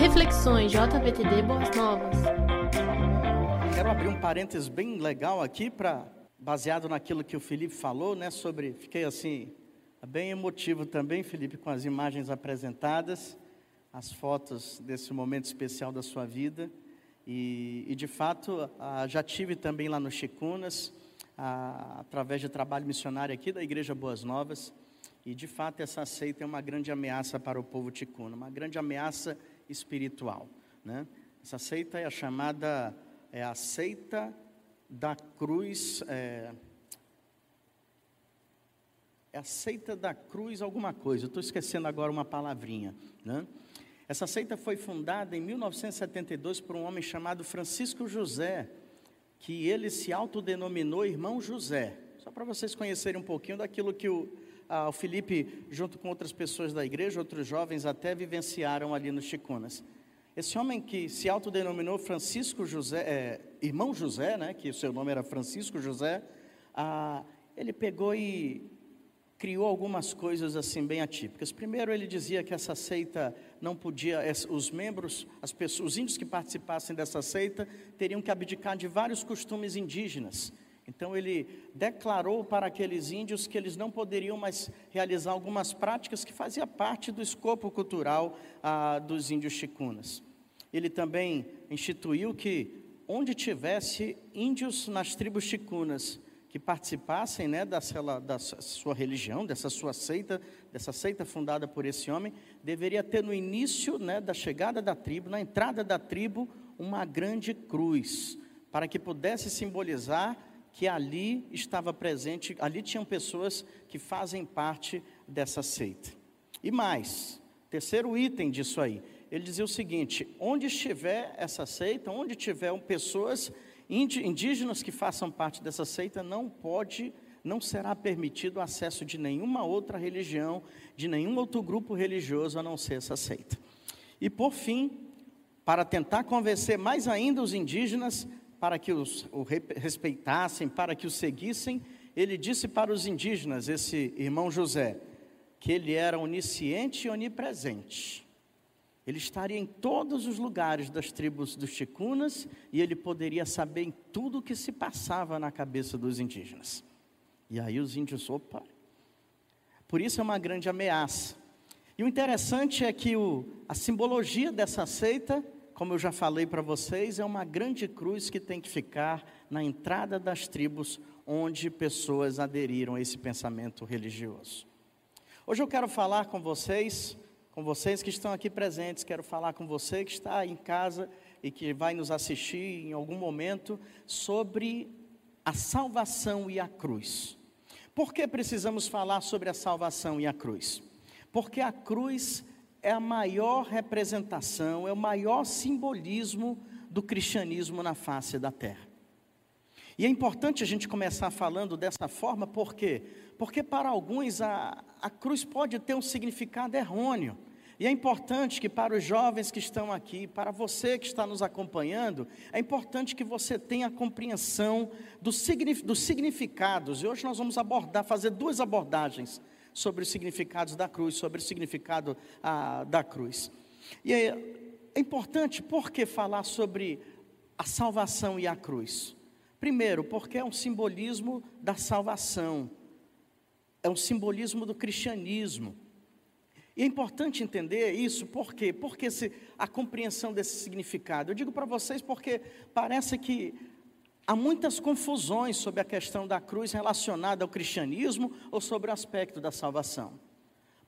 Reflexões JVTD Boas Novas. Quero abrir um parênteses bem legal aqui para baseado naquilo que o Felipe falou, né, sobre fiquei assim bem emotivo também, Felipe, com as imagens apresentadas, as fotos desse momento especial da sua vida. E, e de fato, já tive também lá no Chicunas, através de trabalho missionário aqui da Igreja Boas Novas. E de fato, essa seita é uma grande ameaça para o povo ticuna, uma grande ameaça espiritual. Né? Essa seita é a chamada, é a seita da cruz. É, é a seita da cruz alguma coisa, estou esquecendo agora uma palavrinha. Né? Essa seita foi fundada em 1972 por um homem chamado Francisco José, que ele se autodenominou irmão José. Só para vocês conhecerem um pouquinho daquilo que o, ah, o Felipe, junto com outras pessoas da igreja, outros jovens até vivenciaram ali no Chicunas. Esse homem que se autodenominou Francisco José, é, irmão José, né, que o seu nome era Francisco José, ah, ele pegou e criou algumas coisas assim bem atípicas. Primeiro, ele dizia que essa seita não podia, os membros, as pessoas, os índios que participassem dessa seita teriam que abdicar de vários costumes indígenas. Então ele declarou para aqueles índios que eles não poderiam mais realizar algumas práticas que faziam parte do escopo cultural ah, dos índios chicunas. Ele também instituiu que onde tivesse índios nas tribos chicunas que participassem né, da, da sua religião, dessa sua seita, dessa seita fundada por esse homem, deveria ter no início né, da chegada da tribo, na entrada da tribo, uma grande cruz, para que pudesse simbolizar que ali estava presente, ali tinham pessoas que fazem parte dessa seita. E mais, terceiro item disso aí, ele dizia o seguinte: onde estiver essa seita, onde tiver pessoas indígenas que façam parte dessa seita, não pode, não será permitido o acesso de nenhuma outra religião, de nenhum outro grupo religioso a não ser essa seita. E por fim, para tentar convencer mais ainda os indígenas para que os o respeitassem, para que o seguissem, ele disse para os indígenas, esse irmão José, que ele era onisciente e onipresente. Ele estaria em todos os lugares das tribos dos Chicunas e ele poderia saber em tudo o que se passava na cabeça dos indígenas. E aí os índios, opa. Por isso é uma grande ameaça. E o interessante é que o, a simbologia dessa seita como eu já falei para vocês, é uma grande cruz que tem que ficar na entrada das tribos onde pessoas aderiram a esse pensamento religioso. Hoje eu quero falar com vocês, com vocês que estão aqui presentes, quero falar com você que está em casa e que vai nos assistir em algum momento sobre a salvação e a cruz. Por que precisamos falar sobre a salvação e a cruz? Porque a cruz é a maior representação, é o maior simbolismo do cristianismo na face da terra. E é importante a gente começar falando dessa forma, por quê? Porque para alguns a, a cruz pode ter um significado errôneo. E é importante que para os jovens que estão aqui, para você que está nos acompanhando, é importante que você tenha a compreensão do dos significados. E hoje nós vamos abordar, fazer duas abordagens sobre os significados da cruz, sobre o significado ah, da cruz. E é, é importante porque falar sobre a salvação e a cruz. Primeiro, porque é um simbolismo da salvação, é um simbolismo do cristianismo. E é importante entender isso, por quê? Porque esse, a compreensão desse significado. Eu digo para vocês porque parece que Há muitas confusões sobre a questão da cruz relacionada ao cristianismo ou sobre o aspecto da salvação.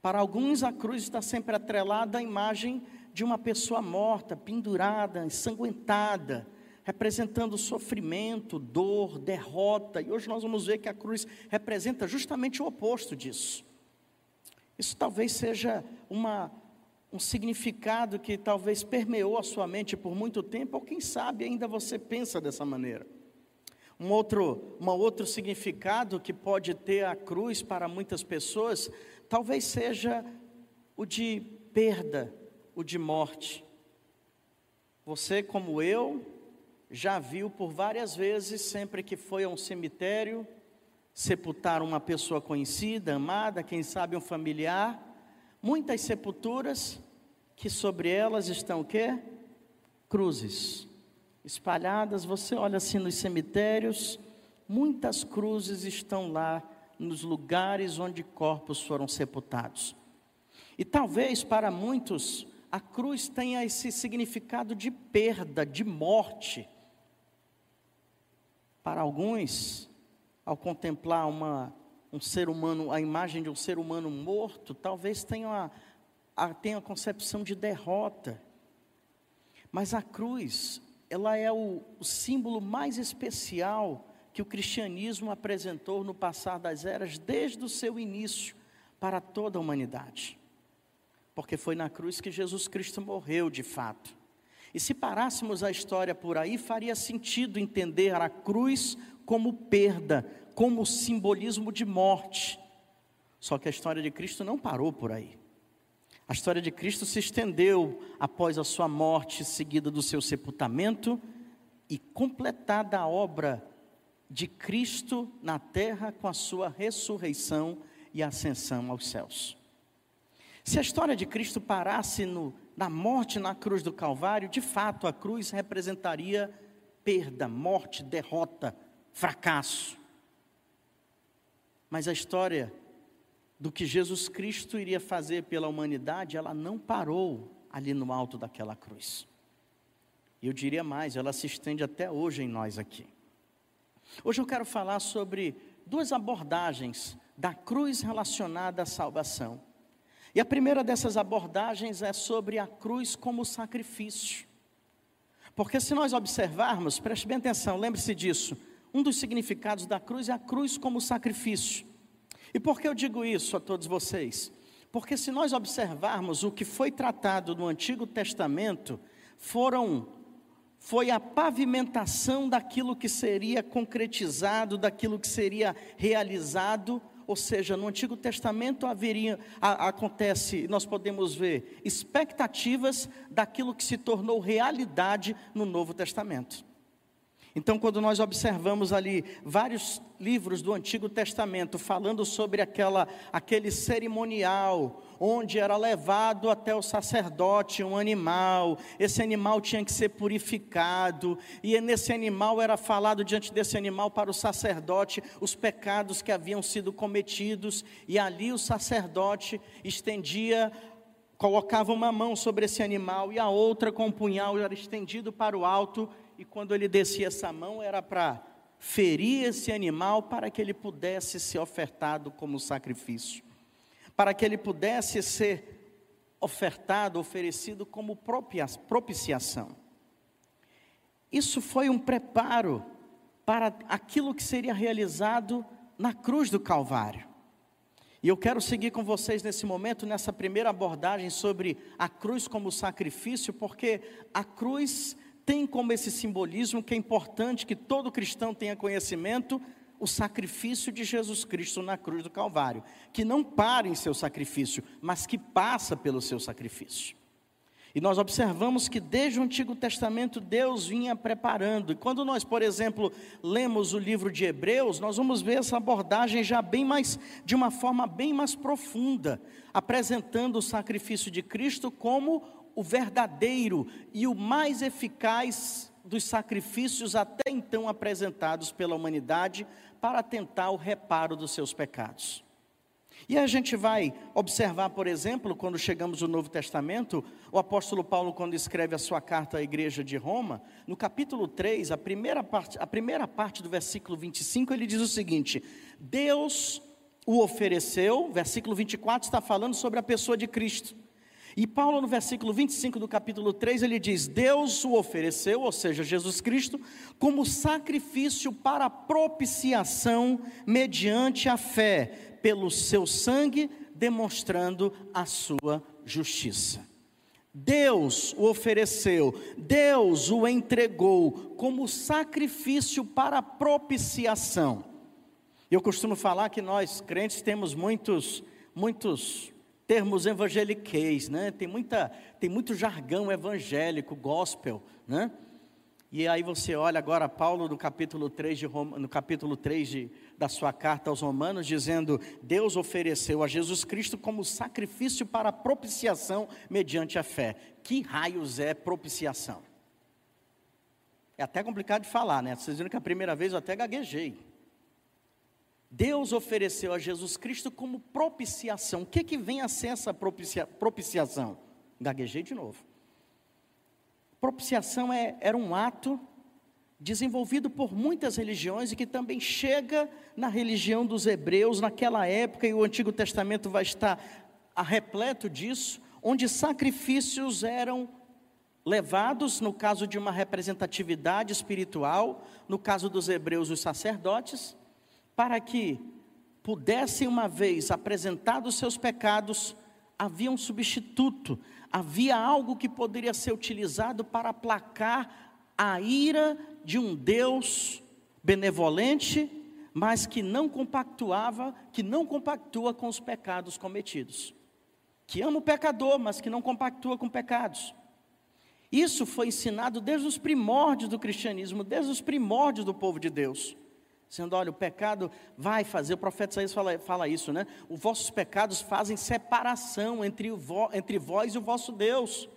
Para alguns, a cruz está sempre atrelada à imagem de uma pessoa morta, pendurada, ensanguentada, representando sofrimento, dor, derrota. E hoje nós vamos ver que a cruz representa justamente o oposto disso. Isso talvez seja uma, um significado que talvez permeou a sua mente por muito tempo, ou quem sabe ainda você pensa dessa maneira. Um outro, um outro significado que pode ter a cruz para muitas pessoas, talvez seja o de perda, o de morte. Você, como eu, já viu por várias vezes, sempre que foi a um cemitério, sepultar uma pessoa conhecida, amada, quem sabe um familiar, muitas sepulturas que sobre elas estão o quê? Cruzes espalhadas. Você olha assim nos cemitérios, muitas cruzes estão lá nos lugares onde corpos foram sepultados. E talvez para muitos a cruz tenha esse significado de perda, de morte. Para alguns, ao contemplar uma, um ser humano, a imagem de um ser humano morto, talvez tenha a, tenha a concepção de derrota. Mas a cruz, ela é o, o símbolo mais especial que o cristianismo apresentou no passar das eras, desde o seu início, para toda a humanidade porque foi na cruz que Jesus Cristo morreu de fato. E se parássemos a história por aí, faria sentido entender a cruz como perda, como simbolismo de morte. Só que a história de Cristo não parou por aí. A história de Cristo se estendeu após a sua morte, seguida do seu sepultamento e completada a obra de Cristo na terra com a sua ressurreição e ascensão aos céus. Se a história de Cristo parasse no, na morte na cruz do Calvário, de fato a cruz representaria perda, morte, derrota, fracasso. Mas a história do que Jesus Cristo iria fazer pela humanidade, ela não parou ali no alto daquela cruz. E eu diria mais, ela se estende até hoje em nós aqui. Hoje eu quero falar sobre duas abordagens da cruz relacionada à salvação. E a primeira dessas abordagens é sobre a cruz como sacrifício. Porque se nós observarmos, preste bem atenção, lembre-se disso. Um dos significados da cruz é a cruz como sacrifício. E por que eu digo isso a todos vocês? Porque se nós observarmos o que foi tratado no Antigo Testamento, foram foi a pavimentação daquilo que seria concretizado, daquilo que seria realizado ou seja, no Antigo Testamento haveria, a, acontece, nós podemos ver expectativas daquilo que se tornou realidade no Novo Testamento. Então, quando nós observamos ali vários livros do Antigo Testamento falando sobre aquela, aquele cerimonial, onde era levado até o sacerdote um animal, esse animal tinha que ser purificado, e nesse animal era falado diante desse animal para o sacerdote os pecados que haviam sido cometidos, e ali o sacerdote estendia colocava uma mão sobre esse animal e a outra com o punhal era estendido para o alto e quando ele descia essa mão era para ferir esse animal para que ele pudesse ser ofertado como sacrifício, para que ele pudesse ser ofertado, oferecido como propiciação. Isso foi um preparo para aquilo que seria realizado na cruz do Calvário. E eu quero seguir com vocês nesse momento, nessa primeira abordagem sobre a cruz como sacrifício, porque a cruz tem como esse simbolismo que é importante que todo cristão tenha conhecimento o sacrifício de Jesus Cristo na cruz do Calvário, que não para em seu sacrifício, mas que passa pelo seu sacrifício. E nós observamos que desde o Antigo Testamento Deus vinha preparando. E quando nós, por exemplo, lemos o livro de Hebreus, nós vamos ver essa abordagem já bem mais de uma forma bem mais profunda, apresentando o sacrifício de Cristo como o verdadeiro e o mais eficaz dos sacrifícios até então apresentados pela humanidade para tentar o reparo dos seus pecados. E a gente vai observar, por exemplo, quando chegamos no Novo Testamento, o apóstolo Paulo, quando escreve a sua carta à igreja de Roma, no capítulo 3, a primeira parte, a primeira parte do versículo 25, ele diz o seguinte: Deus o ofereceu, versículo 24 está falando sobre a pessoa de Cristo. E Paulo, no versículo 25 do capítulo 3, ele diz: Deus o ofereceu, ou seja, Jesus Cristo, como sacrifício para propiciação mediante a fé, pelo seu sangue, demonstrando a sua justiça. Deus o ofereceu, Deus o entregou como sacrifício para propiciação. Eu costumo falar que nós crentes temos muitos, muitos termos evangeliqueis, né? Tem, muita, tem muito jargão evangélico, gospel, né? E aí você olha agora Paulo no capítulo 3, de Roma, no capítulo 3 de, da sua carta aos Romanos, dizendo: Deus ofereceu a Jesus Cristo como sacrifício para propiciação mediante a fé. Que raios é propiciação? É até complicado de falar, né? Vocês viram que a primeira vez eu até gaguejei. Deus ofereceu a Jesus Cristo como propiciação. O que, que vem a ser essa propicia, propiciação? Gaguejei de novo. Propiciação é, era um ato desenvolvido por muitas religiões e que também chega na religião dos hebreus naquela época, e o Antigo Testamento vai estar repleto disso, onde sacrifícios eram levados, no caso de uma representatividade espiritual, no caso dos hebreus, os sacerdotes, para que pudessem, uma vez apresentados seus pecados, havia um substituto, havia algo que poderia ser utilizado para aplacar a ira de um Deus benevolente, mas que não compactuava, que não compactua com os pecados cometidos. Que ama o pecador, mas que não compactua com pecados. Isso foi ensinado desde os primórdios do cristianismo, desde os primórdios do povo de Deus. Dizendo, olha, o pecado vai fazer, o profeta Isaías fala, fala isso, né? Os vossos pecados fazem separação entre, vo, entre vós e o vosso Deus.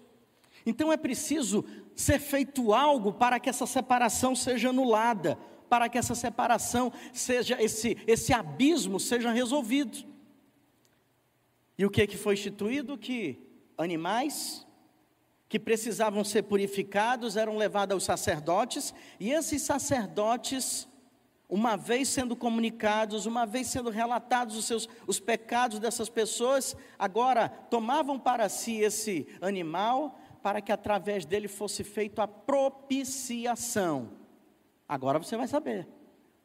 Então é preciso ser feito algo para que essa separação seja anulada, para que essa separação seja, esse, esse abismo seja resolvido. E o que, que foi instituído? Que animais que precisavam ser purificados eram levados aos sacerdotes, e esses sacerdotes uma vez sendo comunicados, uma vez sendo relatados os, seus, os pecados dessas pessoas, agora tomavam para si esse animal, para que através dele fosse feita a propiciação. Agora você vai saber.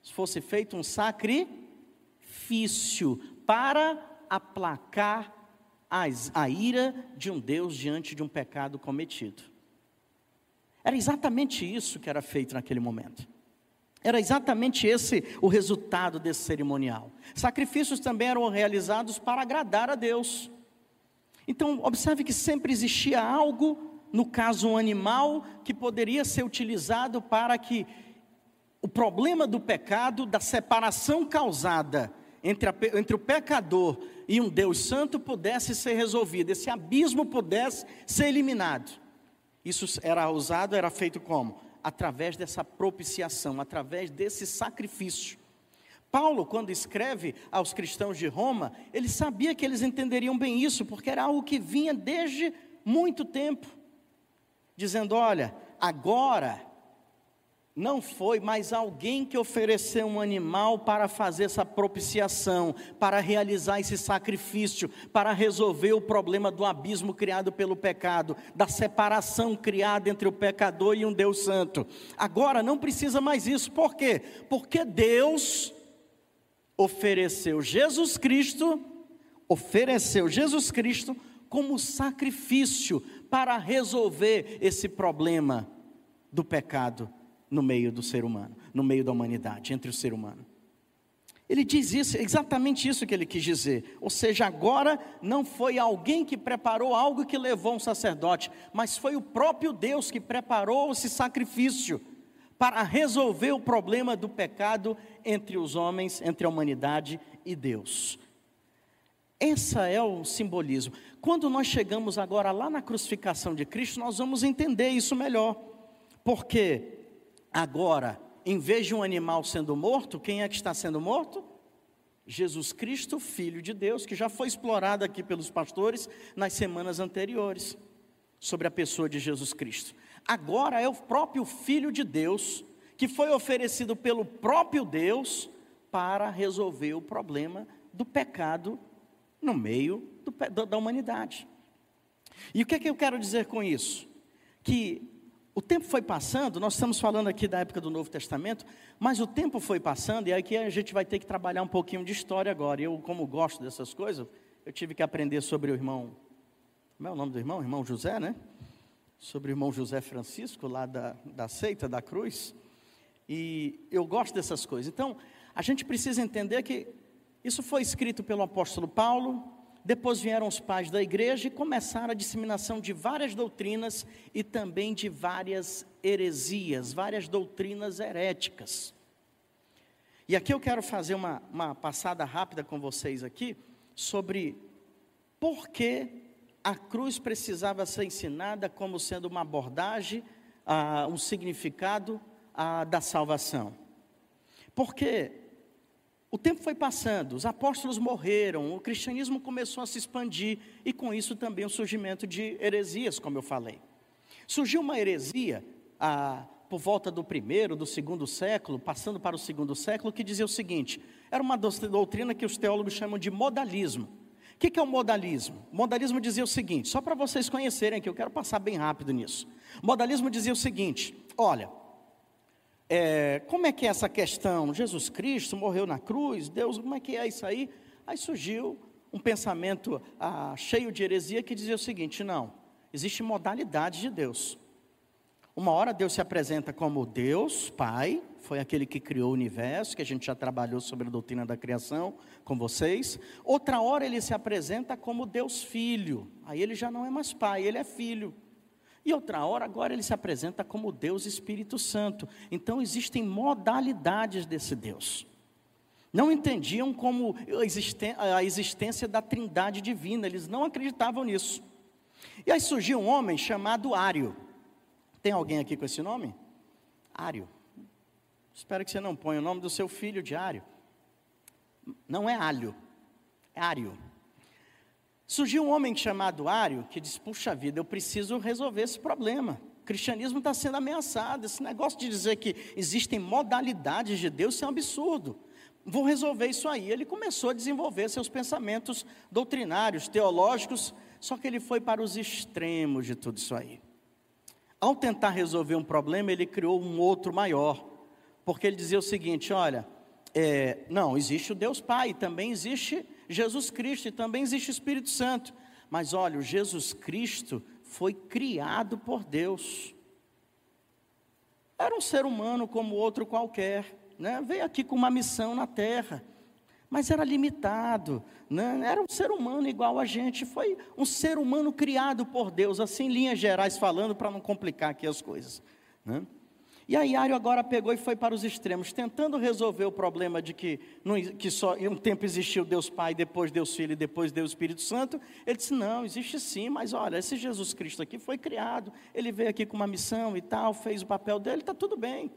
Se fosse feito um sacrifício para aplacar as, a ira de um Deus diante de um pecado cometido. Era exatamente isso que era feito naquele momento. Era exatamente esse o resultado desse cerimonial. Sacrifícios também eram realizados para agradar a Deus. Então, observe que sempre existia algo, no caso um animal, que poderia ser utilizado para que o problema do pecado, da separação causada entre, a, entre o pecador e um Deus santo, pudesse ser resolvido, esse abismo pudesse ser eliminado. Isso era usado, era feito como? Através dessa propiciação, através desse sacrifício. Paulo, quando escreve aos cristãos de Roma, ele sabia que eles entenderiam bem isso, porque era algo que vinha desde muito tempo, dizendo: olha, agora não foi mais alguém que ofereceu um animal para fazer essa propiciação, para realizar esse sacrifício, para resolver o problema do abismo criado pelo pecado, da separação criada entre o pecador e um Deus santo. Agora não precisa mais isso, por quê? Porque Deus ofereceu Jesus Cristo, ofereceu Jesus Cristo como sacrifício para resolver esse problema do pecado no meio do ser humano, no meio da humanidade, entre o ser humano. Ele diz isso, exatamente isso que ele quis dizer. Ou seja, agora não foi alguém que preparou algo que levou um sacerdote, mas foi o próprio Deus que preparou esse sacrifício para resolver o problema do pecado entre os homens, entre a humanidade e Deus. Esse é o simbolismo. Quando nós chegamos agora lá na crucificação de Cristo, nós vamos entender isso melhor. Porque Agora, em vez de um animal sendo morto, quem é que está sendo morto? Jesus Cristo, Filho de Deus, que já foi explorado aqui pelos pastores nas semanas anteriores, sobre a pessoa de Jesus Cristo. Agora é o próprio Filho de Deus, que foi oferecido pelo próprio Deus para resolver o problema do pecado no meio do, da humanidade. E o que, é que eu quero dizer com isso? Que o tempo foi passando, nós estamos falando aqui da época do Novo Testamento, mas o tempo foi passando e aqui a gente vai ter que trabalhar um pouquinho de história agora. Eu, como gosto dessas coisas, eu tive que aprender sobre o irmão, como é o nome do irmão? Irmão José, né? Sobre o irmão José Francisco, lá da, da seita da cruz. E eu gosto dessas coisas. Então, a gente precisa entender que isso foi escrito pelo apóstolo Paulo, depois vieram os pais da igreja e começaram a disseminação de várias doutrinas e também de várias heresias, várias doutrinas heréticas. E aqui eu quero fazer uma, uma passada rápida com vocês aqui sobre por que a cruz precisava ser ensinada como sendo uma abordagem, ah, um significado ah, da salvação. Porque o tempo foi passando, os apóstolos morreram, o cristianismo começou a se expandir e com isso também o surgimento de heresias, como eu falei. Surgiu uma heresia ah, por volta do primeiro, do segundo século, passando para o segundo século, que dizia o seguinte: era uma doutrina que os teólogos chamam de modalismo. O que é o modalismo? O modalismo dizia o seguinte, só para vocês conhecerem que eu quero passar bem rápido nisso. O modalismo dizia o seguinte: olha, é, como é que é essa questão? Jesus Cristo morreu na cruz, Deus, como é que é isso aí? Aí surgiu um pensamento ah, cheio de heresia que dizia o seguinte: não, existe modalidade de Deus. Uma hora Deus se apresenta como Deus, Pai, foi aquele que criou o universo, que a gente já trabalhou sobre a doutrina da criação com vocês. Outra hora ele se apresenta como Deus Filho, aí ele já não é mais Pai, ele é Filho. E outra hora, agora ele se apresenta como Deus Espírito Santo. Então existem modalidades desse Deus. Não entendiam como a existência da trindade divina, eles não acreditavam nisso. E aí surgiu um homem chamado Ário. Tem alguém aqui com esse nome? Ário. Espero que você não ponha o nome do seu filho de Ário. Não é Alho, é Ário. Surgiu um homem chamado Ário que disse: Puxa vida, eu preciso resolver esse problema. O cristianismo está sendo ameaçado. Esse negócio de dizer que existem modalidades de Deus é um absurdo. Vou resolver isso aí. Ele começou a desenvolver seus pensamentos doutrinários, teológicos, só que ele foi para os extremos de tudo isso aí. Ao tentar resolver um problema, ele criou um outro maior, porque ele dizia o seguinte: olha, é, não, existe o Deus Pai, também existe Jesus Cristo e também existe o Espírito Santo. Mas olha, o Jesus Cristo foi criado por Deus. Era um ser humano como outro qualquer, né? veio aqui com uma missão na terra mas era limitado, né? era um ser humano igual a gente, foi um ser humano criado por Deus, assim, em linhas gerais falando, para não complicar aqui as coisas. Né? E aí Ario agora pegou e foi para os extremos, tentando resolver o problema de que, que só um tempo existiu Deus Pai, depois Deus Filho e depois Deus Espírito Santo. Ele disse: não, existe sim, mas olha, esse Jesus Cristo aqui foi criado, ele veio aqui com uma missão e tal, fez o papel dele, está tudo bem.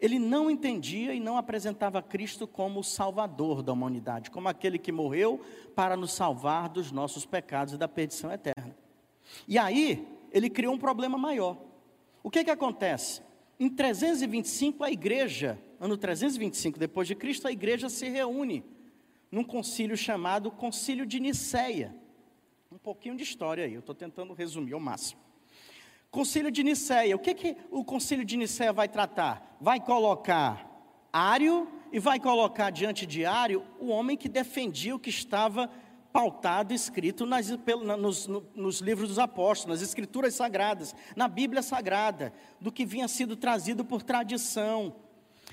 Ele não entendia e não apresentava Cristo como o salvador da humanidade, como aquele que morreu para nos salvar dos nossos pecados e da perdição eterna. E aí, ele criou um problema maior. O que que acontece? Em 325 a igreja, ano 325 depois de Cristo, a igreja se reúne num concílio chamado Concílio de Nicéia. Um pouquinho de história aí, eu estou tentando resumir ao máximo. Concílio de Nicéia, o que, que o concílio de Nicéia vai tratar? Vai colocar Ário e vai colocar diante de Ário o homem que defendia o que estava pautado, escrito nas, nos, nos, livros dos apóstolos, nas escrituras sagradas, na Bíblia sagrada, do que vinha sido trazido por tradição.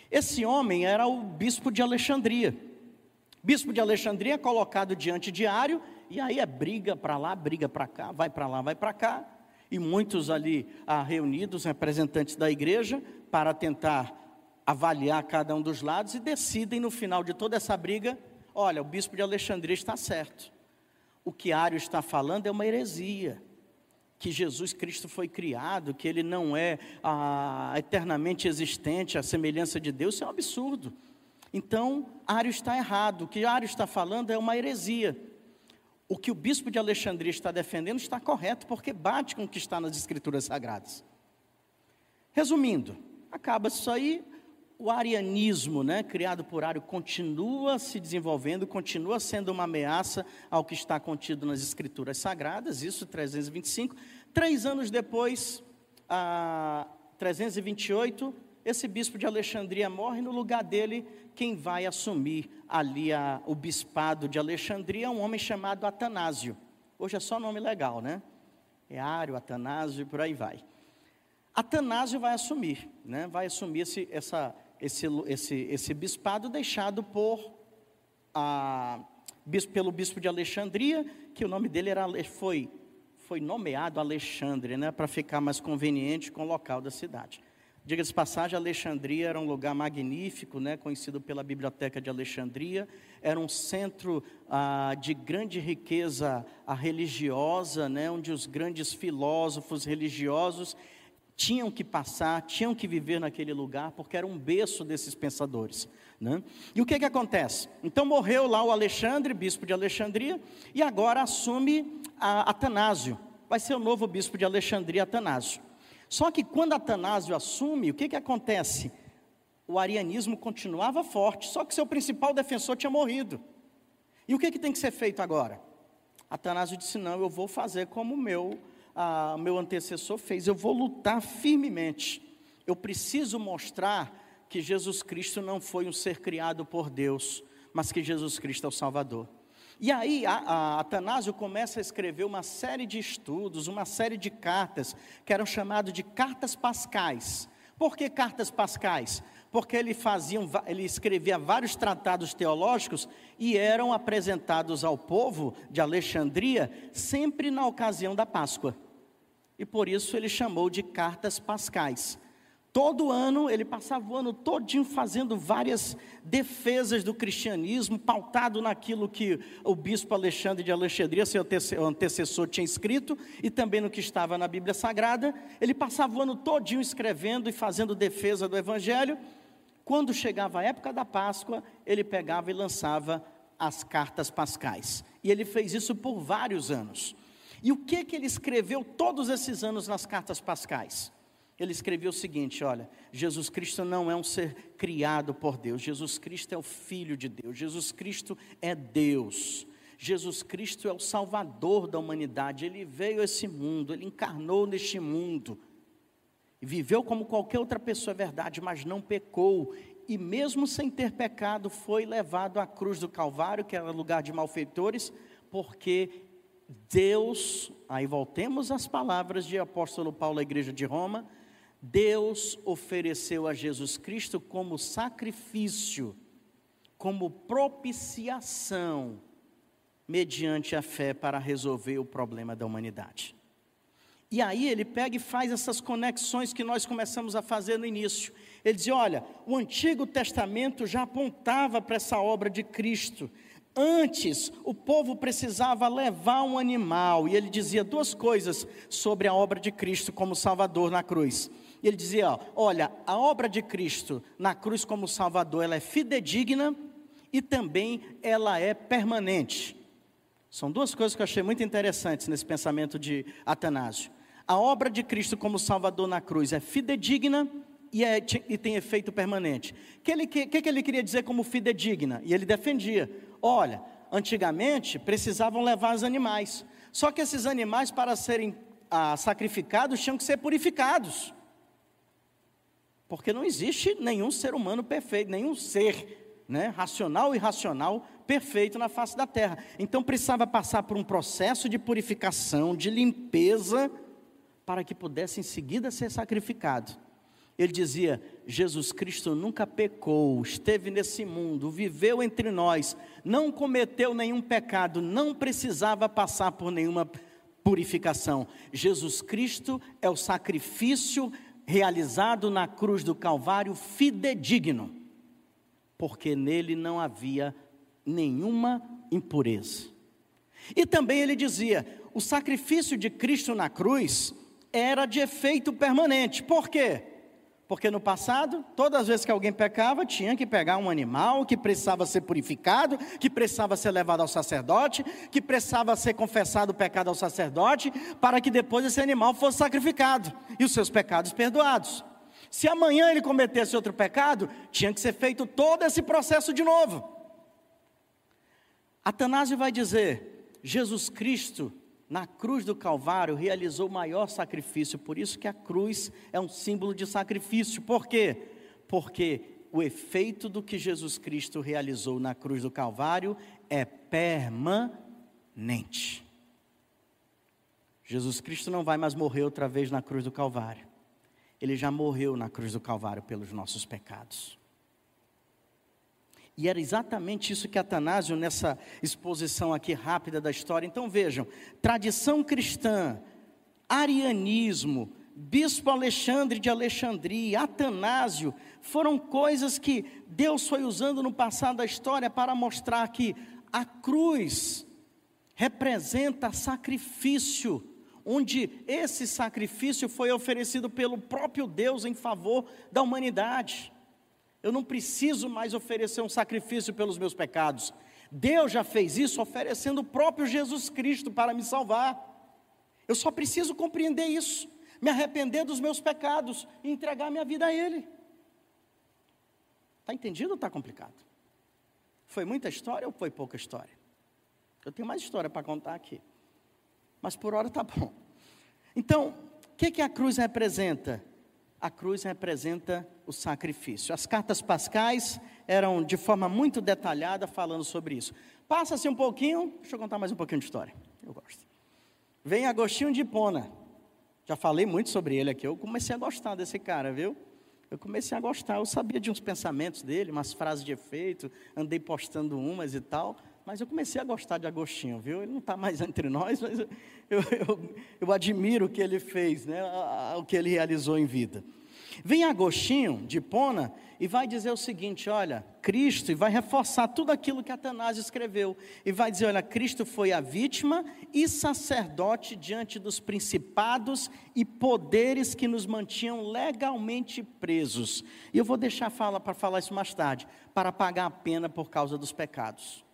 Esse homem era o bispo de Alexandria. Bispo de Alexandria é colocado diante de Ário, e aí é briga para lá, briga para cá, vai para lá, vai para cá e muitos ali ah, reunidos, representantes da igreja, para tentar avaliar cada um dos lados e decidem no final de toda essa briga: olha, o bispo de Alexandria está certo. O que Ário está falando é uma heresia. Que Jesus Cristo foi criado, que ele não é ah, eternamente existente, a semelhança de Deus, isso é um absurdo. Então, Ário está errado. O que Ário está falando é uma heresia o que o bispo de Alexandria está defendendo está correto, porque bate com o que está nas escrituras sagradas. Resumindo, acaba isso aí, o arianismo, né, criado por Ario, continua se desenvolvendo, continua sendo uma ameaça ao que está contido nas escrituras sagradas, isso 325. Três anos depois, a 328, esse bispo de Alexandria morre, no lugar dele quem vai assumir ali a, o bispado de Alexandria é um homem chamado Atanásio. Hoje é só nome legal, né? É Ário, Atanásio e por aí vai. Atanásio vai assumir, né? Vai assumir esse, essa, esse, esse, esse bispado deixado por a pelo bispo de Alexandria, que o nome dele era, foi, foi nomeado Alexandre, né, para ficar mais conveniente com o local da cidade. Diga-se passagem, Alexandria era um lugar magnífico, né, conhecido pela Biblioteca de Alexandria. Era um centro ah, de grande riqueza ah, religiosa, né, onde os grandes filósofos religiosos tinham que passar, tinham que viver naquele lugar, porque era um berço desses pensadores. Né? E o que, que acontece? Então morreu lá o Alexandre, bispo de Alexandria, e agora assume Atanásio. Vai ser o novo bispo de Alexandria, Atanásio. Só que quando Atanásio assume, o que, que acontece? O arianismo continuava forte, só que seu principal defensor tinha morrido. E o que, que tem que ser feito agora? Atanásio disse: Não, eu vou fazer como o meu, ah, meu antecessor fez, eu vou lutar firmemente. Eu preciso mostrar que Jesus Cristo não foi um ser criado por Deus, mas que Jesus Cristo é o Salvador. E aí, a, a, Atanásio começa a escrever uma série de estudos, uma série de cartas, que eram chamadas de cartas pascais. Por que cartas pascais? Porque ele, fazia, ele escrevia vários tratados teológicos e eram apresentados ao povo de Alexandria sempre na ocasião da Páscoa. E por isso ele chamou de cartas pascais. Todo ano, ele passava o ano todinho fazendo várias defesas do cristianismo, pautado naquilo que o bispo Alexandre de Alexandria, seu antecessor, tinha escrito, e também no que estava na Bíblia Sagrada. Ele passava o ano todinho escrevendo e fazendo defesa do Evangelho. Quando chegava a época da Páscoa, ele pegava e lançava as cartas pascais. E ele fez isso por vários anos. E o que, que ele escreveu todos esses anos nas cartas pascais? Ele escreveu o seguinte: olha, Jesus Cristo não é um ser criado por Deus, Jesus Cristo é o Filho de Deus, Jesus Cristo é Deus, Jesus Cristo é o Salvador da humanidade, ele veio a esse mundo, ele encarnou neste mundo, viveu como qualquer outra pessoa, é verdade, mas não pecou, e mesmo sem ter pecado, foi levado à cruz do Calvário, que era lugar de malfeitores, porque Deus, aí voltemos às palavras de apóstolo Paulo à igreja de Roma, Deus ofereceu a Jesus Cristo como sacrifício, como propiciação, mediante a fé para resolver o problema da humanidade. E aí ele pega e faz essas conexões que nós começamos a fazer no início. Ele diz: olha, o Antigo Testamento já apontava para essa obra de Cristo. Antes, o povo precisava levar um animal, e ele dizia duas coisas sobre a obra de Cristo como Salvador na cruz. Ele dizia: olha, a obra de Cristo na cruz como Salvador, ela é fidedigna e também ela é permanente. São duas coisas que eu achei muito interessantes nesse pensamento de Atanásio. A obra de Cristo como Salvador na cruz é fidedigna e, é, e tem efeito permanente. O que, que, que ele queria dizer como fidedigna? E ele defendia: olha, antigamente precisavam levar os animais, só que esses animais, para serem ah, sacrificados, tinham que ser purificados. Porque não existe nenhum ser humano perfeito, nenhum ser né, racional e irracional perfeito na face da terra. Então precisava passar por um processo de purificação, de limpeza, para que pudesse em seguida ser sacrificado. Ele dizia: Jesus Cristo nunca pecou, esteve nesse mundo, viveu entre nós, não cometeu nenhum pecado, não precisava passar por nenhuma purificação. Jesus Cristo é o sacrifício realizado na cruz do Calvário fidedigno, porque nele não havia nenhuma impureza. E também ele dizia: o sacrifício de Cristo na cruz era de efeito permanente. Por quê? Porque no passado, todas as vezes que alguém pecava, tinha que pegar um animal que precisava ser purificado, que precisava ser levado ao sacerdote, que precisava ser confessado o pecado ao sacerdote, para que depois esse animal fosse sacrificado e os seus pecados perdoados. Se amanhã ele cometesse outro pecado, tinha que ser feito todo esse processo de novo. Atanásio vai dizer: Jesus Cristo na cruz do Calvário realizou o maior sacrifício, por isso que a cruz é um símbolo de sacrifício. Por quê? Porque o efeito do que Jesus Cristo realizou na cruz do Calvário é permanente. Jesus Cristo não vai mais morrer outra vez na cruz do Calvário. Ele já morreu na cruz do Calvário pelos nossos pecados. E era exatamente isso que Atanásio, nessa exposição aqui rápida da história. Então vejam: tradição cristã, arianismo, Bispo Alexandre de Alexandria, Atanásio, foram coisas que Deus foi usando no passado da história para mostrar que a cruz representa sacrifício, onde esse sacrifício foi oferecido pelo próprio Deus em favor da humanidade. Eu não preciso mais oferecer um sacrifício pelos meus pecados. Deus já fez isso oferecendo o próprio Jesus Cristo para me salvar. Eu só preciso compreender isso me arrepender dos meus pecados e entregar minha vida a Ele. Está entendido ou está complicado? Foi muita história ou foi pouca história? Eu tenho mais história para contar aqui. Mas por hora está bom. Então, o que, que a cruz representa? A cruz representa o sacrifício. As cartas pascais eram de forma muito detalhada falando sobre isso. Passa-se um pouquinho, deixa eu contar mais um pouquinho de história. Eu gosto. Vem Agostinho de Hipona. Já falei muito sobre ele aqui. Eu comecei a gostar desse cara, viu? Eu comecei a gostar. Eu sabia de uns pensamentos dele, umas frases de efeito, andei postando umas e tal. Mas eu comecei a gostar de Agostinho, viu? Ele não está mais entre nós, mas eu, eu, admiro o que ele fez, né? o que ele realizou em vida. Vem Agostinho de Pona e vai dizer o seguinte: olha, Cristo, e vai reforçar tudo aquilo que Atanásio escreveu, e vai dizer: olha, Cristo foi a vítima e sacerdote diante dos principados e poderes que nos mantinham legalmente presos. E eu vou deixar fala para falar isso mais tarde, para pagar a pena por causa dos pecados.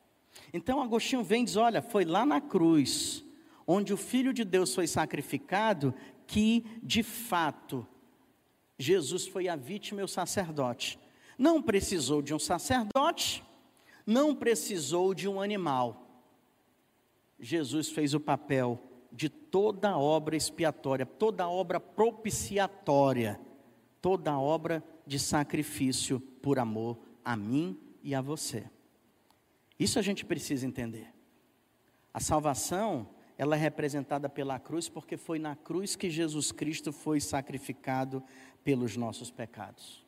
Então Agostinho vem e diz: olha, foi lá na cruz, onde o Filho de Deus foi sacrificado, que de fato Jesus foi a vítima e o sacerdote. Não precisou de um sacerdote, não precisou de um animal. Jesus fez o papel de toda obra expiatória, toda obra propiciatória, toda obra de sacrifício por amor a mim e a você. Isso a gente precisa entender. A salvação, ela é representada pela cruz porque foi na cruz que Jesus Cristo foi sacrificado pelos nossos pecados.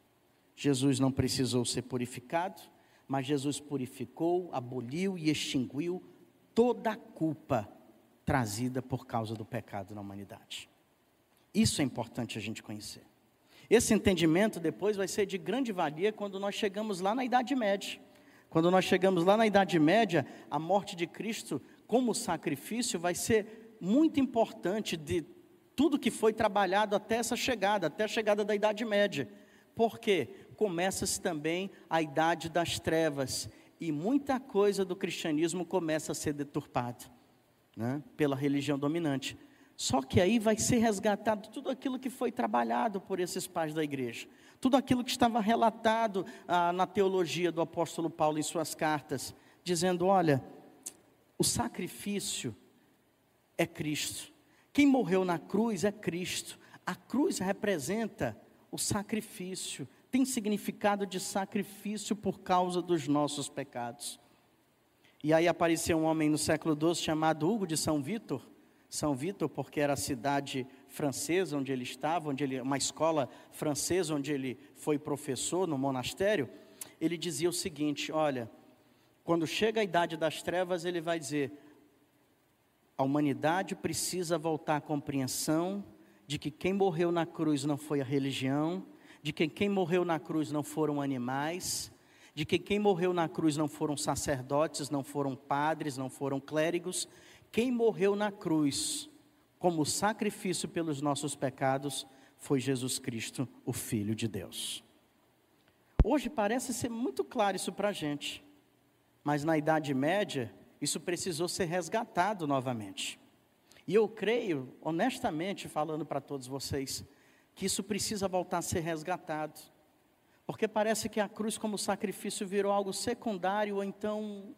Jesus não precisou ser purificado, mas Jesus purificou, aboliu e extinguiu toda a culpa trazida por causa do pecado na humanidade. Isso é importante a gente conhecer. Esse entendimento depois vai ser de grande valia quando nós chegamos lá na Idade Média. Quando nós chegamos lá na Idade Média, a morte de Cristo como sacrifício vai ser muito importante de tudo que foi trabalhado até essa chegada, até a chegada da Idade Média. Porque começa-se também a Idade das Trevas e muita coisa do cristianismo começa a ser deturpada né, pela religião dominante. Só que aí vai ser resgatado tudo aquilo que foi trabalhado por esses pais da igreja, tudo aquilo que estava relatado ah, na teologia do apóstolo Paulo em suas cartas, dizendo: olha, o sacrifício é Cristo, quem morreu na cruz é Cristo. A cruz representa o sacrifício, tem significado de sacrifício por causa dos nossos pecados. E aí apareceu um homem no século XII chamado Hugo de São Vítor, São Vítor porque era a cidade francesa onde ele estava, onde ele, uma escola francesa onde ele foi professor no monastério. Ele dizia o seguinte: olha, quando chega a idade das trevas, ele vai dizer: a humanidade precisa voltar à compreensão de que quem morreu na cruz não foi a religião, de que quem morreu na cruz não foram animais, de que quem morreu na cruz não foram sacerdotes, não foram padres, não foram clérigos. Quem morreu na cruz como sacrifício pelos nossos pecados foi Jesus Cristo, o Filho de Deus. Hoje parece ser muito claro isso para a gente, mas na Idade Média, isso precisou ser resgatado novamente. E eu creio, honestamente falando para todos vocês, que isso precisa voltar a ser resgatado. Porque parece que a cruz como sacrifício virou algo secundário ou então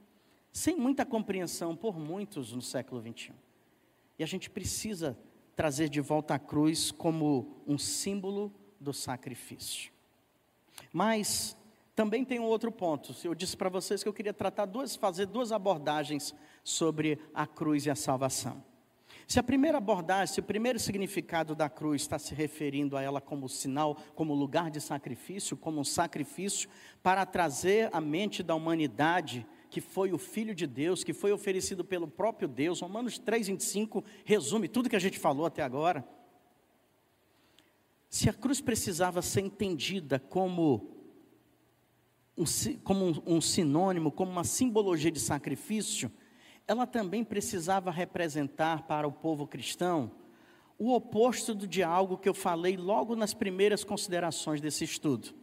sem muita compreensão por muitos no século 21. E a gente precisa trazer de volta a cruz como um símbolo do sacrifício. Mas também tem um outro ponto. Eu disse para vocês que eu queria tratar duas, fazer duas abordagens sobre a cruz e a salvação. Se a primeira abordagem, se o primeiro significado da cruz está se referindo a ela como sinal, como lugar de sacrifício, como um sacrifício para trazer à mente da humanidade que foi o Filho de Deus, que foi oferecido pelo próprio Deus, Romanos 3, 25 resume tudo que a gente falou até agora. Se a cruz precisava ser entendida como um, como um, sinônimo, como uma simbologia de sacrifício, ela também precisava representar para o povo cristão o oposto de algo que eu falei logo nas primeiras considerações desse estudo.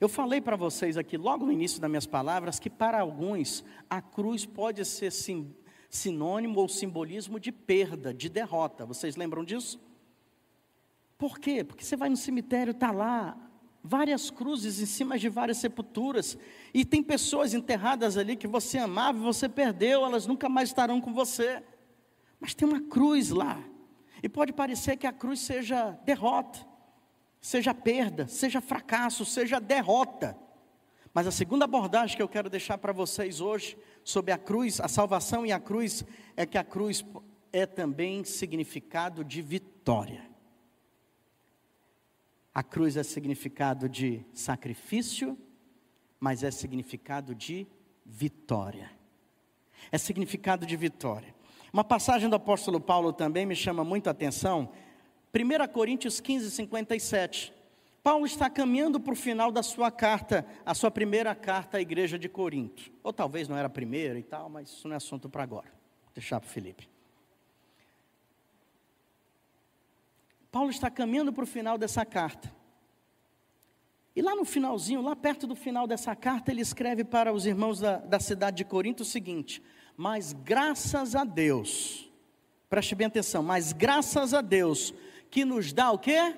Eu falei para vocês aqui, logo no início das minhas palavras, que para alguns a cruz pode ser sim, sinônimo ou simbolismo de perda, de derrota. Vocês lembram disso? Por quê? Porque você vai no cemitério, está lá, várias cruzes em cima de várias sepulturas, e tem pessoas enterradas ali que você amava e você perdeu, elas nunca mais estarão com você. Mas tem uma cruz lá, e pode parecer que a cruz seja derrota, seja perda, seja fracasso, seja derrota. Mas a segunda abordagem que eu quero deixar para vocês hoje sobre a cruz, a salvação e a cruz, é que a cruz é também significado de vitória. A cruz é significado de sacrifício, mas é significado de vitória. É significado de vitória. Uma passagem do apóstolo Paulo também me chama muito a atenção. 1 Coríntios 15, 57. Paulo está caminhando para o final da sua carta, a sua primeira carta à igreja de Corinto. Ou talvez não era a primeira e tal, mas isso não é assunto para agora. Vou deixar para o Felipe. Paulo está caminhando para o final dessa carta. E lá no finalzinho, lá perto do final dessa carta, ele escreve para os irmãos da, da cidade de Corinto o seguinte: Mas graças a Deus, preste bem atenção, mas graças a Deus, que nos dá o quê?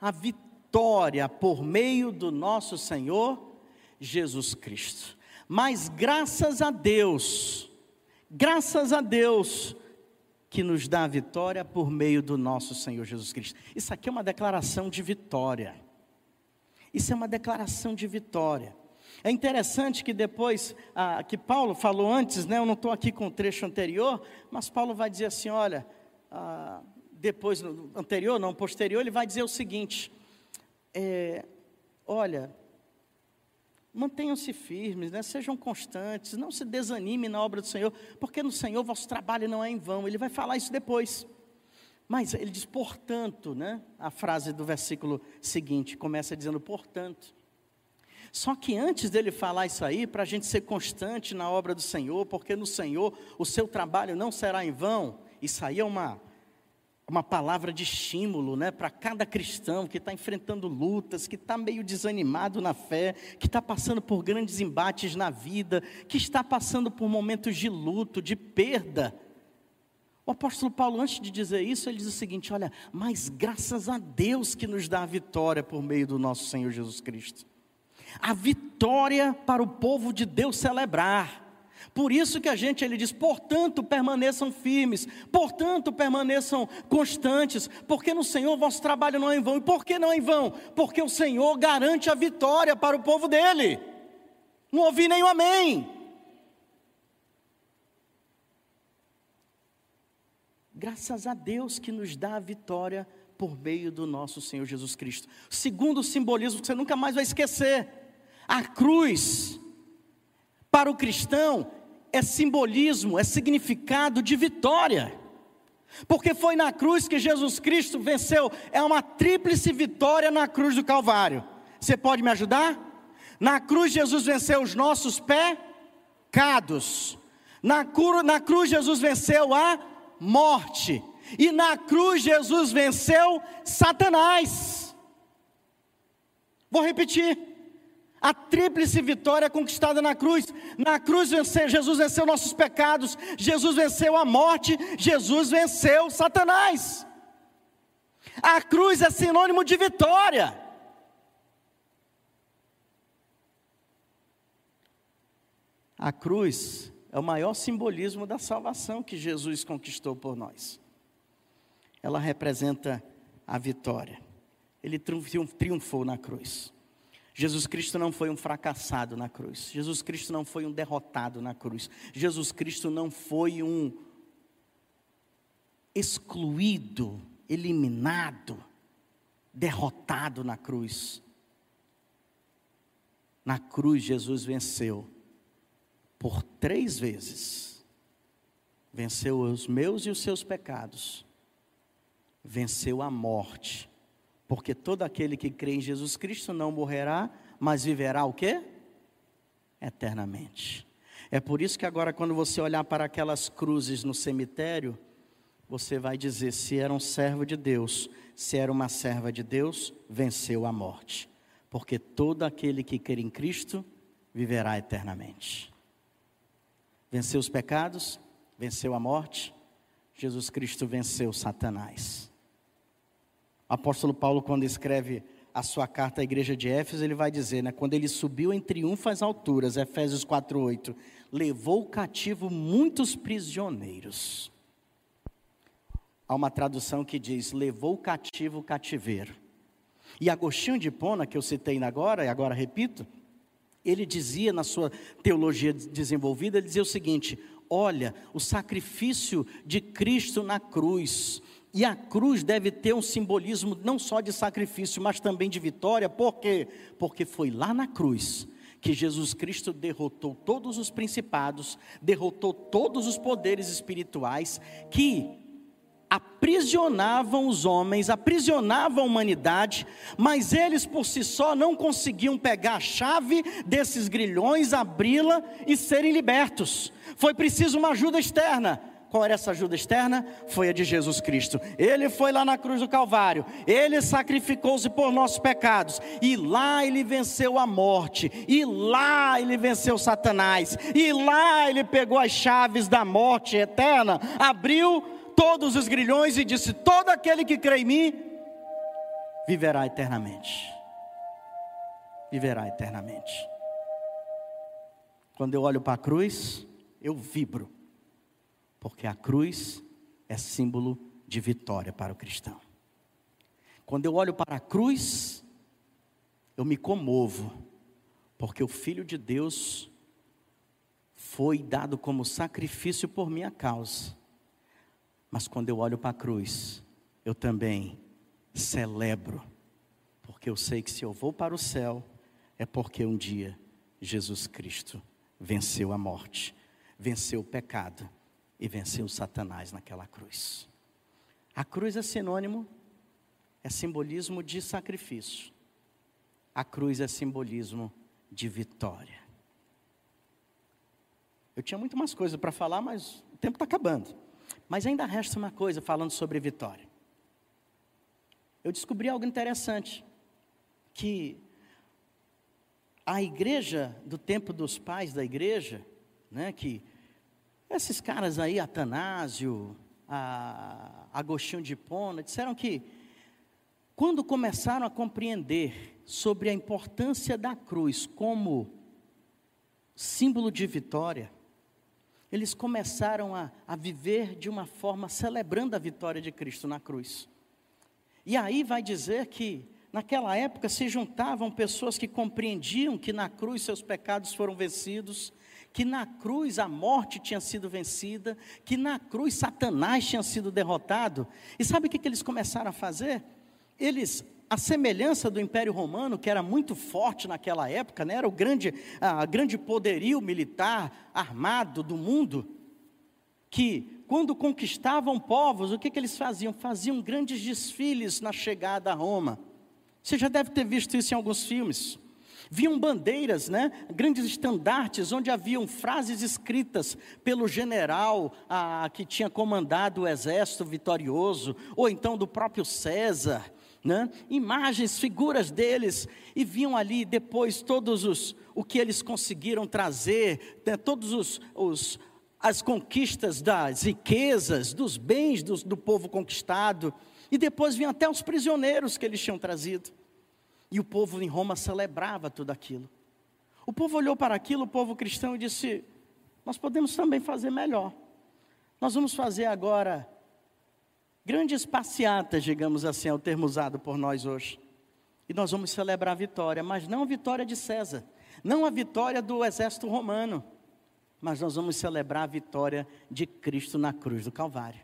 A vitória por meio do nosso Senhor Jesus Cristo. Mas graças a Deus, graças a Deus, que nos dá a vitória por meio do nosso Senhor Jesus Cristo. Isso aqui é uma declaração de vitória. Isso é uma declaração de vitória. É interessante que depois, ah, que Paulo falou antes, né, eu não estou aqui com o trecho anterior, mas Paulo vai dizer assim: olha, ah, depois, anterior, não, posterior, ele vai dizer o seguinte: é, olha, mantenham-se firmes, né? sejam constantes, não se desanime na obra do Senhor, porque no Senhor vosso trabalho não é em vão. Ele vai falar isso depois. Mas ele diz, portanto, né? A frase do versículo seguinte começa dizendo, portanto. Só que antes dele falar isso aí, para a gente ser constante na obra do Senhor, porque no Senhor o seu trabalho não será em vão, isso aí é uma, uma palavra de estímulo né, para cada cristão que está enfrentando lutas, que está meio desanimado na fé, que está passando por grandes embates na vida, que está passando por momentos de luto, de perda. O apóstolo Paulo, antes de dizer isso, ele diz o seguinte: olha, mas graças a Deus que nos dá a vitória por meio do nosso Senhor Jesus Cristo. A vitória para o povo de Deus celebrar. Por isso que a gente, ele diz, portanto, permaneçam firmes, portanto, permaneçam constantes, porque no Senhor vosso trabalho não é em vão. E por que não é em vão? Porque o Senhor garante a vitória para o povo dele. Não ouvi nenhum amém. Graças a Deus que nos dá a vitória por meio do nosso Senhor Jesus Cristo. Segundo simbolismo que você nunca mais vai esquecer: a cruz, para o cristão, é simbolismo, é significado de vitória. Porque foi na cruz que Jesus Cristo venceu, é uma tríplice vitória na cruz do Calvário. Você pode me ajudar? Na cruz, Jesus venceu os nossos pecados. Na, na cruz, Jesus venceu a morte. E na cruz Jesus venceu Satanás. Vou repetir. A tríplice vitória conquistada na cruz. Na cruz venceu, Jesus venceu nossos pecados, Jesus venceu a morte, Jesus venceu Satanás. A cruz é sinônimo de vitória. A cruz é o maior simbolismo da salvação que Jesus conquistou por nós. Ela representa a vitória. Ele triunfou na cruz. Jesus Cristo não foi um fracassado na cruz. Jesus Cristo não foi um derrotado na cruz. Jesus Cristo não foi um excluído, eliminado, derrotado na cruz. Na cruz, Jesus venceu por três vezes. Venceu os meus e os seus pecados. Venceu a morte. Porque todo aquele que crê em Jesus Cristo não morrerá, mas viverá o quê? Eternamente. É por isso que agora, quando você olhar para aquelas cruzes no cemitério, você vai dizer: se era um servo de Deus, se era uma serva de Deus, venceu a morte. Porque todo aquele que quer em Cristo viverá eternamente. Venceu os pecados, venceu a morte, Jesus Cristo venceu Satanás. Apóstolo Paulo, quando escreve a sua carta à igreja de Éfeso, ele vai dizer, né, quando ele subiu em triunfo às alturas, Efésios 4:8, levou cativo muitos prisioneiros. Há uma tradução que diz: levou cativo o cativeiro. E Agostinho de Pona, que eu citei agora, e agora repito, ele dizia na sua teologia desenvolvida, ele dizia o seguinte: olha, o sacrifício de Cristo na cruz, e a cruz deve ter um simbolismo não só de sacrifício, mas também de vitória, por quê? Porque foi lá na cruz que Jesus Cristo derrotou todos os principados, derrotou todos os poderes espirituais, que aprisionavam os homens, aprisionavam a humanidade, mas eles por si só não conseguiam pegar a chave desses grilhões, abri-la e serem libertos. Foi preciso uma ajuda externa. Qual era essa ajuda externa? Foi a de Jesus Cristo. Ele foi lá na cruz do Calvário, ele sacrificou-se por nossos pecados, e lá ele venceu a morte, e lá ele venceu Satanás, e lá ele pegou as chaves da morte eterna, abriu todos os grilhões e disse: Todo aquele que crê em mim viverá eternamente. Viverá eternamente. Quando eu olho para a cruz, eu vibro, porque a cruz é símbolo de vitória para o cristão. Quando eu olho para a cruz, eu me comovo, porque o Filho de Deus foi dado como sacrifício por minha causa. Mas quando eu olho para a cruz, eu também celebro, porque eu sei que se eu vou para o céu, é porque um dia Jesus Cristo venceu a morte, venceu o pecado e venceu Satanás naquela cruz. A cruz é sinônimo, é simbolismo de sacrifício. A cruz é simbolismo de vitória. Eu tinha muito mais coisas para falar, mas o tempo está acabando. Mas ainda resta uma coisa falando sobre vitória. Eu descobri algo interessante, que a igreja do tempo dos pais da igreja, né, que esses caras aí, Atanásio, Agostinho de Hipona, disseram que quando começaram a compreender sobre a importância da cruz como símbolo de vitória, eles começaram a, a viver de uma forma celebrando a vitória de Cristo na cruz. E aí vai dizer que naquela época se juntavam pessoas que compreendiam que na cruz seus pecados foram vencidos, que na cruz a morte tinha sido vencida, que na cruz Satanás tinha sido derrotado. E sabe o que, que eles começaram a fazer? Eles a semelhança do Império Romano, que era muito forte naquela época, né, era o grande, a grande poderio militar armado do mundo, que quando conquistavam povos, o que, que eles faziam? Faziam grandes desfiles na chegada a Roma. Você já deve ter visto isso em alguns filmes. Viam bandeiras, né? grandes estandartes, onde haviam frases escritas pelo general a, que tinha comandado o exército vitorioso, ou então do próprio César né? imagens, figuras deles, e viam ali depois todos os o que eles conseguiram trazer, né? todos os, os, as conquistas das riquezas, dos bens do, do povo conquistado, e depois vinham até os prisioneiros que eles tinham trazido. E o povo em Roma celebrava tudo aquilo. O povo olhou para aquilo, o povo cristão, e disse: Nós podemos também fazer melhor. Nós vamos fazer agora grandes passeatas, digamos assim, é o termo usado por nós hoje. E nós vamos celebrar a vitória, mas não a vitória de César, não a vitória do exército romano, mas nós vamos celebrar a vitória de Cristo na cruz do Calvário.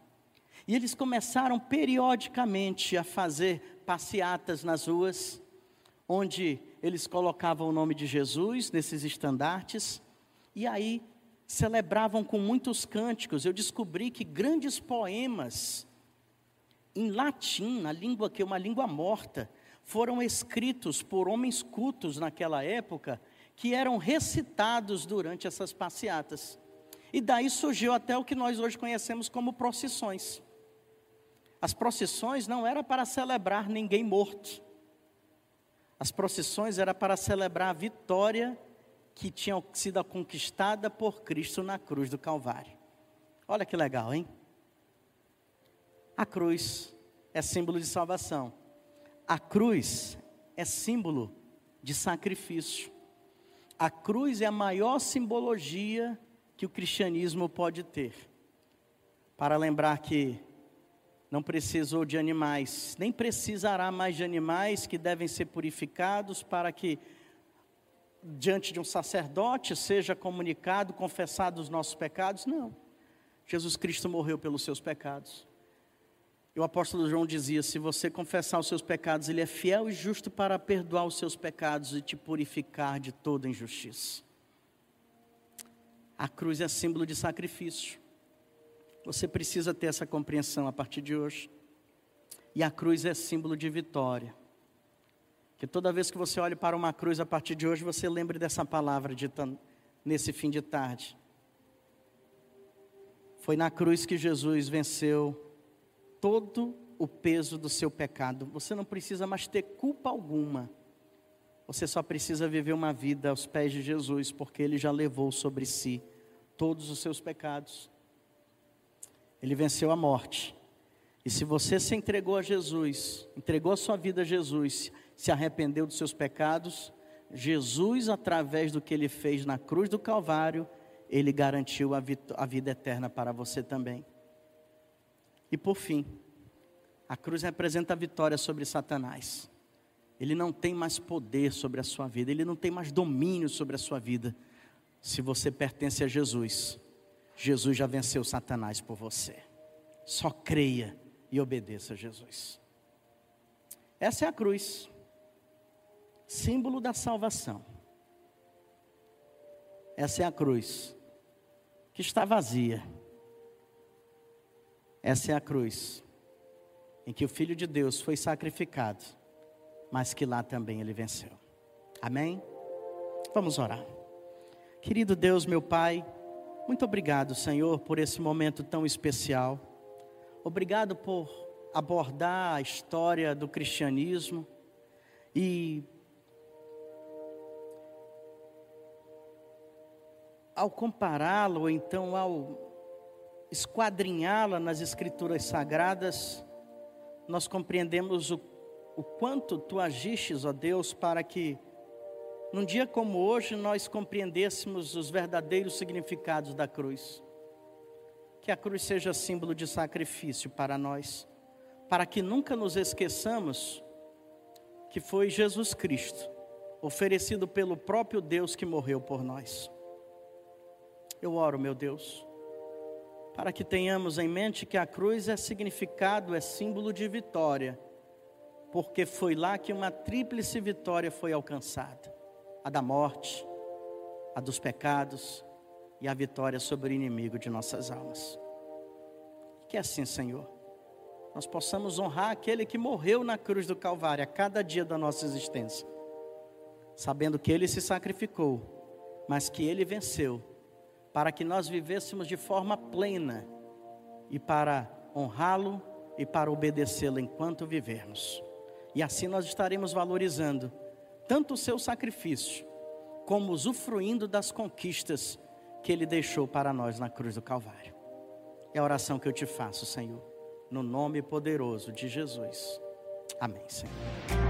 E eles começaram periodicamente a fazer passeatas nas ruas, onde eles colocavam o nome de Jesus nesses estandartes, e aí celebravam com muitos cânticos. Eu descobri que grandes poemas em latim, na língua que é uma língua morta, foram escritos por homens cultos naquela época, que eram recitados durante essas passeatas. E daí surgiu até o que nós hoje conhecemos como procissões. As procissões não era para celebrar ninguém morto. As procissões era para celebrar a vitória que tinha sido conquistada por Cristo na cruz do Calvário. Olha que legal, hein? A cruz é símbolo de salvação. A cruz é símbolo de sacrifício. A cruz é a maior simbologia que o cristianismo pode ter. Para lembrar que não precisou de animais, nem precisará mais de animais que devem ser purificados para que diante de um sacerdote seja comunicado, confessado os nossos pecados. Não. Jesus Cristo morreu pelos seus pecados. E o apóstolo João dizia: se você confessar os seus pecados, ele é fiel e justo para perdoar os seus pecados e te purificar de toda injustiça. A cruz é símbolo de sacrifício. Você precisa ter essa compreensão a partir de hoje. E a cruz é símbolo de vitória. Que toda vez que você olhe para uma cruz a partir de hoje, você lembre dessa palavra dita nesse fim de tarde. Foi na cruz que Jesus venceu todo o peso do seu pecado. Você não precisa mais ter culpa alguma. Você só precisa viver uma vida aos pés de Jesus, porque Ele já levou sobre si todos os seus pecados. Ele venceu a morte. E se você se entregou a Jesus, entregou a sua vida a Jesus, se arrependeu dos seus pecados, Jesus, através do que ele fez na cruz do Calvário, ele garantiu a, a vida eterna para você também. E por fim, a cruz representa a vitória sobre Satanás. Ele não tem mais poder sobre a sua vida, ele não tem mais domínio sobre a sua vida. Se você pertence a Jesus, Jesus já venceu Satanás por você. Só creia e obedeça a Jesus. Essa é a cruz, símbolo da salvação. Essa é a cruz, que está vazia. Essa é a cruz, em que o Filho de Deus foi sacrificado, mas que lá também ele venceu. Amém? Vamos orar. Querido Deus, meu Pai, muito obrigado, Senhor, por esse momento tão especial. Obrigado por abordar a história do cristianismo e ao compará-lo, então ao esquadrinhá-la nas escrituras sagradas, nós compreendemos o, o quanto tu agistes, ó Deus, para que num dia como hoje nós compreendêssemos os verdadeiros significados da cruz. Que a cruz seja símbolo de sacrifício para nós, para que nunca nos esqueçamos que foi Jesus Cristo, oferecido pelo próprio Deus que morreu por nós. Eu oro, meu Deus, para que tenhamos em mente que a cruz é significado, é símbolo de vitória, porque foi lá que uma tríplice vitória foi alcançada a da morte, a dos pecados e a vitória sobre o inimigo de nossas almas. Que assim, Senhor, nós possamos honrar aquele que morreu na cruz do Calvário a cada dia da nossa existência, sabendo que ele se sacrificou, mas que ele venceu, para que nós vivêssemos de forma plena e para honrá-lo e para obedecê-lo enquanto vivermos. E assim nós estaremos valorizando tanto o seu sacrifício, como usufruindo das conquistas que ele deixou para nós na cruz do Calvário. É a oração que eu te faço, Senhor, no nome poderoso de Jesus. Amém, Senhor.